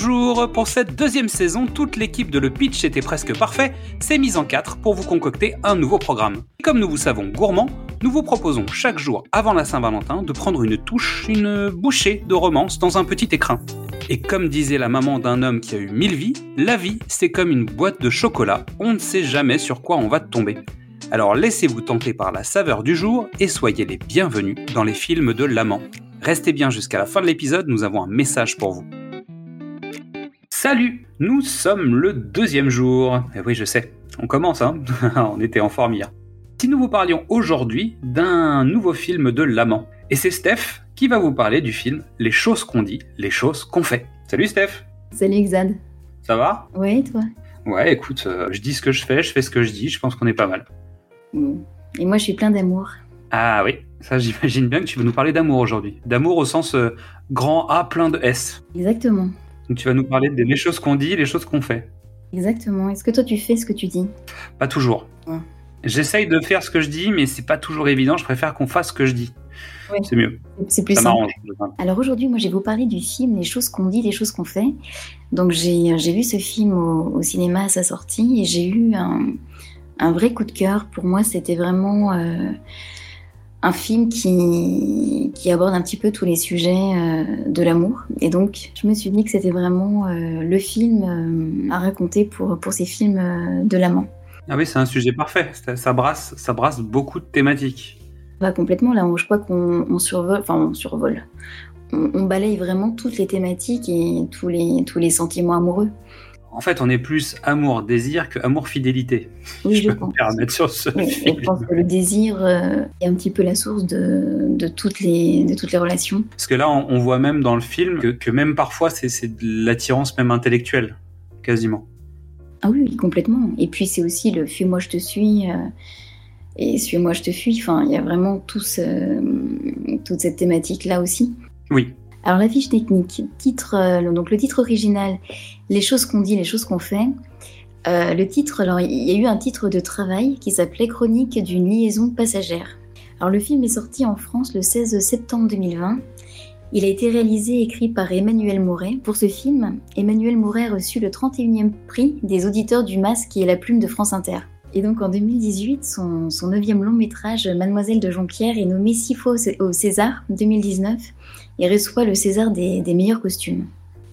Bonjour Pour cette deuxième saison, toute l'équipe de Le Pitch était presque parfait, s'est mise en quatre pour vous concocter un nouveau programme. comme nous vous savons gourmands, nous vous proposons chaque jour avant la Saint-Valentin de prendre une touche, une bouchée de romance dans un petit écrin. Et comme disait la maman d'un homme qui a eu mille vies, la vie c'est comme une boîte de chocolat, on ne sait jamais sur quoi on va tomber. Alors laissez-vous tenter par la saveur du jour et soyez les bienvenus dans les films de l'amant. Restez bien jusqu'à la fin de l'épisode, nous avons un message pour vous. Salut Nous sommes le deuxième jour. Et eh oui, je sais, on commence, hein On était en forme hier. Si nous vous parlions aujourd'hui d'un nouveau film de l'amant. Et c'est Steph qui va vous parler du film Les choses qu'on dit, les choses qu'on fait. Salut Steph Salut Xad. Ça va? Ouais, toi? Ouais, écoute, euh, je dis ce que je fais, je fais ce que je dis, je pense qu'on est pas mal. Et moi, je suis plein d'amour. Ah oui, ça j'imagine bien que tu veux nous parler d'amour aujourd'hui. D'amour au sens euh, grand A plein de S. Exactement. Donc tu vas nous parler des choses qu'on dit, les choses qu'on fait. Exactement. Est-ce que toi tu fais ce que tu dis? Pas toujours. J'essaye de faire ce que je dis, mais c'est pas toujours évident. Je préfère qu'on fasse ce que je dis. C'est mieux. C'est plus Ça m'arrange. Alors aujourd'hui, moi, je vais vous parler du film Les choses qu'on dit, les choses qu'on fait. Donc j'ai vu ce film au, cinéma à sa sortie et j'ai eu un, un, vrai coup de cœur. Pour moi, c'était vraiment euh, un film qui, qui, aborde un petit peu tous les sujets euh, de l'amour. Et donc, je me suis dit que c'était vraiment euh, le film euh, à raconter pour, pour ces films de l'amant. Ah oui, c'est un sujet parfait. Ça, brasse, ça brasse beaucoup de thématiques. Pas complètement, là, je crois qu'on survole, enfin, on survole. On, on, balaye vraiment toutes les thématiques et tous les, tous les sentiments amoureux. En fait, on est plus amour-désir que amour-fidélité. Oui, je, peux me permettre sur ce Je pense que le désir euh, est un petit peu la source de, toutes, les, de toutes les relations. Parce que là, on, voit même dans le film que, même parfois, c'est de l'attirance même intellectuelle, quasiment. Ah oui, complètement. Et puis, c'est aussi le « fuis-moi, je te suis euh, et « suis-moi, je te fuis ». Enfin, il y a vraiment tout toute cette thématique-là aussi. Oui. Alors la fiche technique, titre, euh, donc le titre original, les choses qu'on dit, les choses qu'on fait. Euh, le titre, alors il y a eu un titre de travail qui s'appelait Chronique d'une liaison passagère. Alors le film est sorti en France le 16 septembre 2020. Il a été réalisé et écrit par Emmanuel Mouret. Pour ce film, Emmanuel Mouret a reçu le 31e prix des auditeurs du Masque qui est la plume de France Inter. Et donc en 2018, son, neuvième long métrage, Mademoiselle de Jonquière, est nommé six fois au César 2019 et reçoit le César des, meilleurs costumes.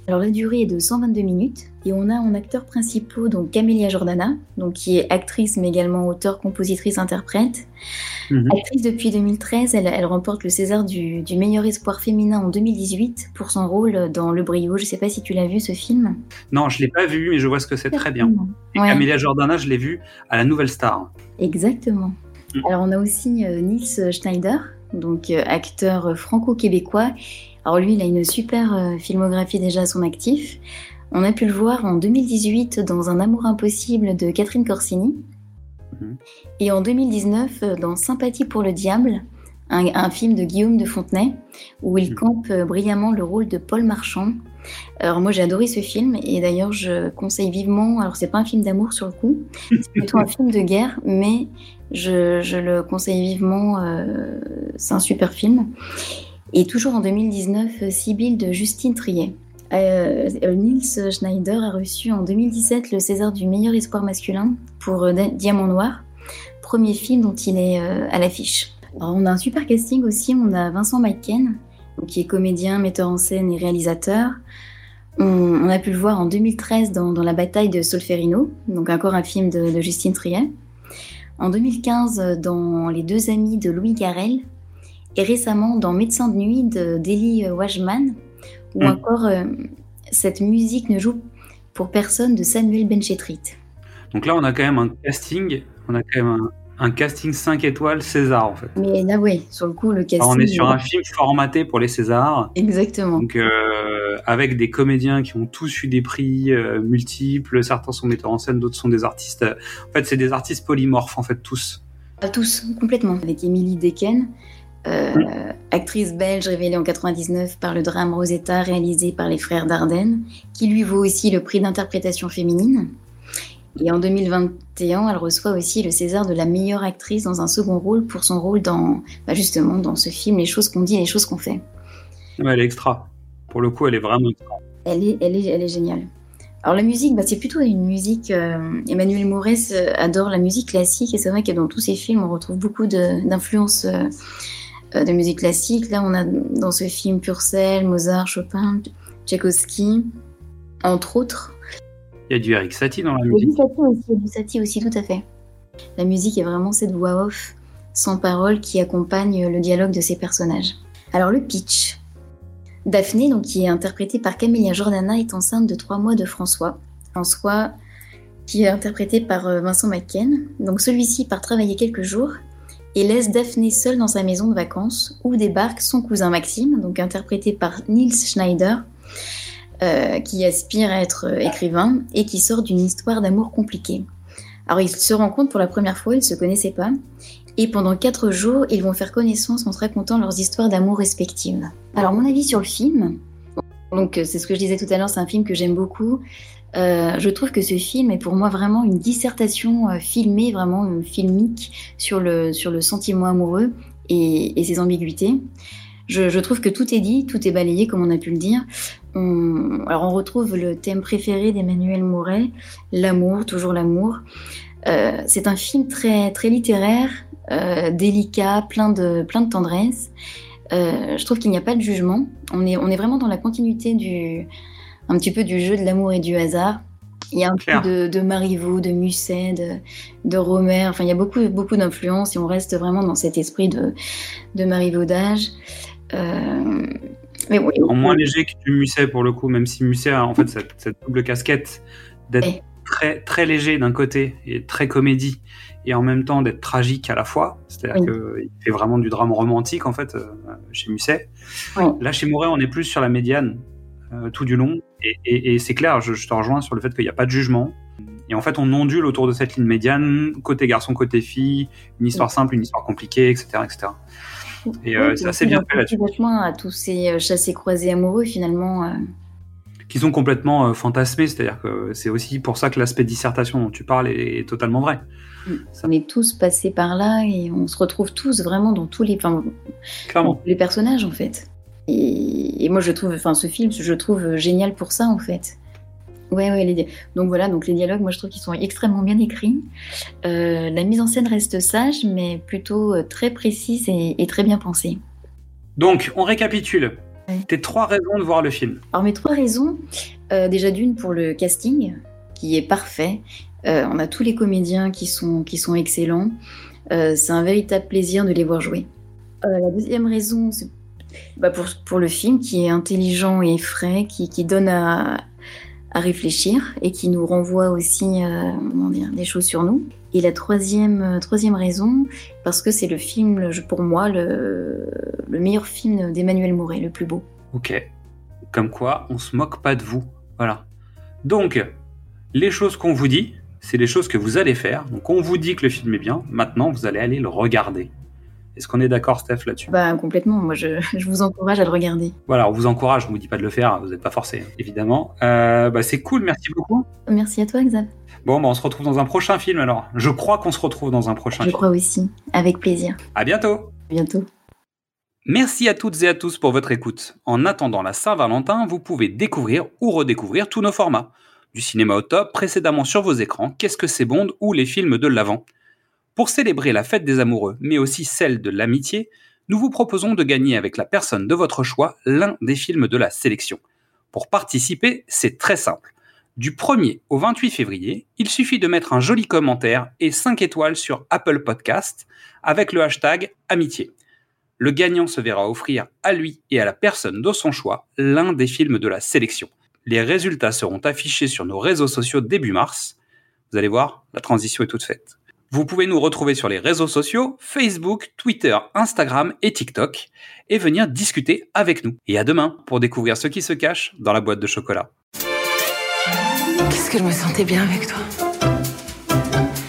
Alors la durée est de 122 minutes et on a en acteurs principaux donc Camélia Jordana, donc qui est actrice mais également auteure, compositrice, interprète. Mhm. Actrice depuis 2013, elle, remporte le César du, meilleur espoir féminin en 2018 pour son rôle dans Le Brio. Je ne sais pas si tu l'as vu ce film. Non, je l'ai pas vu, mais je vois ce que c'est très bien. Camélia Jordana, je l'ai vu à la Nouvelle Star. Exactement. Mm. Alors on a aussi euh, Nils Schneider, donc euh, acteur franco-québécois. Alors lui, il a une super euh, filmographie déjà à son actif. On a pu le voir en 2018 dans Un amour impossible de Catherine Corsini. Mhm. Et en 2019 euh, dans Sympathie pour le diable, un, film de Guillaume de Fontenay, où il mhm. campe brillamment le rôle de Paul Marchand. Alors moi j'ai adoré ce film et d'ailleurs je conseille vivement, alors c'est pas un film d'amour sur le coup, c'est plutôt un film de guerre, mais je, le conseille vivement, euh, c'est un super film. Et toujours en 2019, Sibylle de Justine Triet. Euh, Nils Schneider a reçu en 2017 le César du meilleur espoir masculin pour euh, Diamant Noir, premier film dont il est à l'affiche. On a un super casting aussi, on a Vincent Maiken, qui est comédien, metteur en scène et réalisateur. On, a pu le voir en 2013 dans, La bataille de Solferino, donc encore un film de, de Justine Triet en 2015 dans Les deux amis de Louis Garrel et récemment dans Médecin de nuit de d'Eli Wajman ou mm. encore euh, Cette musique ne joue pour personne de Samuel Benchetrit. Donc là on a quand même un casting, on a quand même un, un casting 5 étoiles César en fait. Mais là oui, sur le coup le casting. on est sur un film formaté pour les Césars. Exactement. Donc euh, avec des comédiens qui ont tous eu des prix euh, multiples, certains sont metteurs en scène, d'autres sont des artistes. En fait, c'est des artistes polymorphes en fait tous. À tous complètement. Avec Émilie Decken. Euh, actrice belge révélée en 99 par le drame Rosetta réalisé par les frères Dardenne, qui lui vaut aussi le prix d'interprétation féminine. Et en 2021, elle reçoit aussi le César de la meilleure actrice dans un second rôle pour son rôle dans, bah, justement, dans ce film Les choses qu'on dit et les choses qu'on fait. elle est extra. Pour le coup, elle est vraiment extra. Elle est, elle est, elle est géniale. Alors la musique, bah, c'est plutôt une musique. Euh, Emmanuel Maurès adore la musique classique et c'est vrai que dans tous ses films, on retrouve beaucoup d'influences de, musique classique. Là, on a dans ce film Purcell, Mozart, Chopin, Tchaïkovski, entre autres. Il y a du Eric Satie dans la musique. Il y a du Satie aussi, il y a du Satie aussi, tout à fait. La musique est vraiment cette voix off sans parole qui accompagne le dialogue de ces personnages. Alors le pitch. Daphné, donc, qui est interprétée par Camélia Jordana, est enceinte de trois mois de François. François, qui est interprété par euh, Vincent McKen. Donc celui-ci part travailler quelques jours et laisse Daphné seule dans sa maison de vacances où débarque son cousin Maxime, donc interprété par Niels Schneider, euh, qui aspire à être euh, écrivain et qui sort d'une histoire d'amour compliquée. Alors ils se rencontrent pour la première fois, ils ne se connaissaient pas, et pendant quatre jours, ils vont faire connaissance en se racontant leurs histoires d'amour respectives. Alors mon avis sur le film, donc c'est ce que je disais tout à l'heure, c'est un film que j'aime beaucoup. Euh, je trouve que ce film est pour moi vraiment une dissertation euh, filmée, vraiment euh, filmique sur le, sur le sentiment amoureux et, ses ambiguïtés. Je, trouve que tout est dit, tout est balayé, comme on a pu le dire. alors on retrouve le thème préféré d'Emmanuel Mouret, l'amour, toujours l'amour. c'est un film très, très littéraire, délicat, plein de, plein de tendresse. Je trouve qu'il n'y a pas de jugement. On est, on est vraiment dans la continuité du, un petit peu du jeu de l'amour et du hasard. Il y a un peu de, de Marivaux, de Musset, de, de Romer. Enfin, il y a beaucoup, beaucoup d'influences et on reste vraiment dans cet esprit de, de marivaudage. Euh, mais oui. En moins léger que du Musset pour le coup, même si Musset a en fait cette, double casquette d'être très, très léger d'un côté et très comédie et en même temps d'être tragique à la fois. C'est-à-dire qu'il fait vraiment du drame romantique en fait euh, chez Musset. Là, chez Mouret, on est plus sur la médiane. Euh, tout du long. Et, c'est clair, je, te rejoins sur le fait qu'il n'y a pas de jugement. Et en fait, on ondule autour de cette ligne médiane, côté garçon, côté fille, une histoire simple, une histoire compliquée, etc. etc. Et euh, c'est assez bien fait là-dessus. à tous ces euh, chassés-croisés amoureux, finalement. Qui sont complètement fantasmés, c'est-à-dire que c'est aussi pour ça que l'aspect dissertation dont tu parles est, totalement vrai. Mm. On est tous passés par là et on se retrouve tous vraiment dans tous les, enfin, dans les personnages, en fait. Et, moi, je trouve, enfin, ce film, je trouve génial pour ça, en fait. Ouais, ouais, les... donc voilà, donc les dialogues, moi je trouve qu'ils sont extrêmement bien écrits. Euh, la mise en scène reste sage, mais plutôt euh, très précise et, très bien pensée. Donc, on récapitule. Tes trois raisons de voir le film. Alors mes trois raisons, euh, déjà d'une pour le casting, qui est parfait. on a tous les comédiens qui sont, qui sont excellents. c'est un véritable plaisir de les voir jouer. la deuxième raison, c'est bah, pour, pour, le film qui est intelligent et frais, qui, qui donne à, à, réfléchir et qui nous renvoie aussi euh, comment dire, des choses sur nous. Et la troisième, euh, troisième raison, parce que c'est le film, pour moi, le, le meilleur film d'Emmanuel Mouret, le plus beau. Ok. Comme quoi, on se moque pas de vous. Voilà. Donc, les choses qu'on vous dit, c'est les choses que vous allez faire. Donc, on vous dit que le film est bien. Maintenant, vous allez aller le regarder. Est-ce qu'on est, d'accord, Steph, là-dessus? Bah complètement. Moi, je, vous encourage à le regarder. Voilà, on vous encourage. On vous dit pas de le faire. Vous n'êtes pas forcé, évidemment. Euh, bah, c'est cool. Merci beaucoup. Merci à toi, Xav. Bon, bah, on se retrouve dans un prochain film alors. Je crois qu'on se retrouve dans un prochain film. Je crois aussi. Avec plaisir. À bientôt. À bientôt. Merci à toutes et à tous pour votre écoute. En attendant la Saint-Valentin, vous pouvez découvrir ou redécouvrir tous nos formats. Du cinéma au top, précédemment sur vos écrans, Qu'est-ce que c'est Bond ou les films de l'avant. Pour célébrer la fête des amoureux, mais aussi celle de l'amitié, nous vous proposons de gagner avec la personne de votre choix l'un des films de la sélection. Pour participer, c'est très simple. Du 1er au 28 février, il suffit de mettre un joli commentaire et 5 étoiles sur Apple Podcast avec le hashtag amitié. Le gagnant se verra offrir à lui et à la personne de son choix l'un des films de la sélection. Les résultats seront affichés sur nos réseaux sociaux début mars. Vous allez voir, la transition est toute faite. Vous pouvez nous retrouver sur les réseaux sociaux, Facebook, Twitter, Instagram et TikTok, et venir discuter avec nous. Et à demain pour découvrir ce qui se cache dans la boîte de chocolat. Qu'est-ce que je me sentais bien avec toi?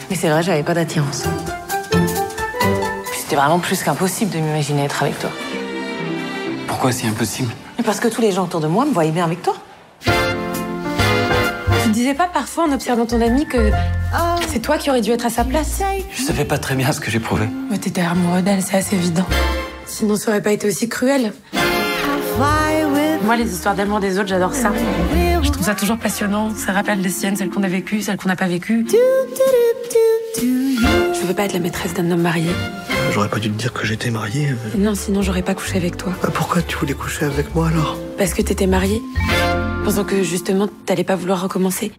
Mais c'est vrai, j'avais pas d'attirance. C'était vraiment plus qu'impossible de m'imaginer être avec toi. Pourquoi c'est impossible? Parce que tous les gens autour de moi me voyaient bien avec toi. Tu disais pas parfois en observant ton ami que c'est toi qui aurais dû être à sa place Je savais pas très bien ce que j'éprouvais. Mais t'étais amoureux d'elle, c'est assez évident. Sinon, ça aurait pas été aussi cruel. Moi, les histoires d'amour des autres, j'adore ça. Je trouve ça toujours passionnant. Ça rappelle les siennes, celles qu'on a vécues, celles qu'on n'a pas vécues. Je veux pas être la maîtresse d'un homme marié. J'aurais pas dû te dire que j'étais mariée. Non, sinon j'aurais pas couché avec toi. Ah, Pourquoi tu voulais coucher avec moi alors Parce que t'étais mariée. Pensant que justement, t'allais pas vouloir recommencer.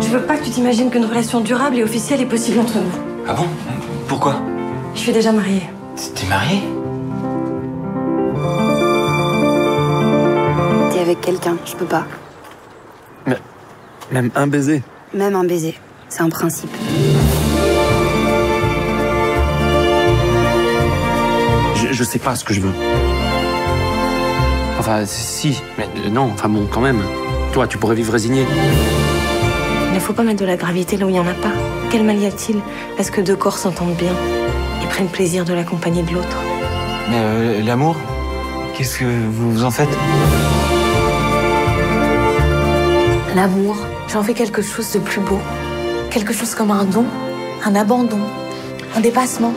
Je veux pas que tu t'imagines qu'une relation durable et officielle est possible entre nous. Ah bon? Pourquoi? Je suis déjà mariée. T'es mariée? T'es avec quelqu'un, je peux pas. Même un baiser. Même un baiser, c'est un principe. Je, sais pas ce que je veux. Enfin, si, mais euh, non, enfin bon, quand même. Toi, tu pourrais vivre résigné. Il ne faut pas mettre de la gravité là où il n'y en a pas. Quel mal y a-t-il à ce que deux corps s'entendent bien et prennent plaisir de l'accompagner de l'autre? Mais euh, l'amour Qu'est-ce que vous vous en faites? L'amour, j'en fais quelque chose de plus beau. Quelque chose comme un don, un abandon, un dépassement.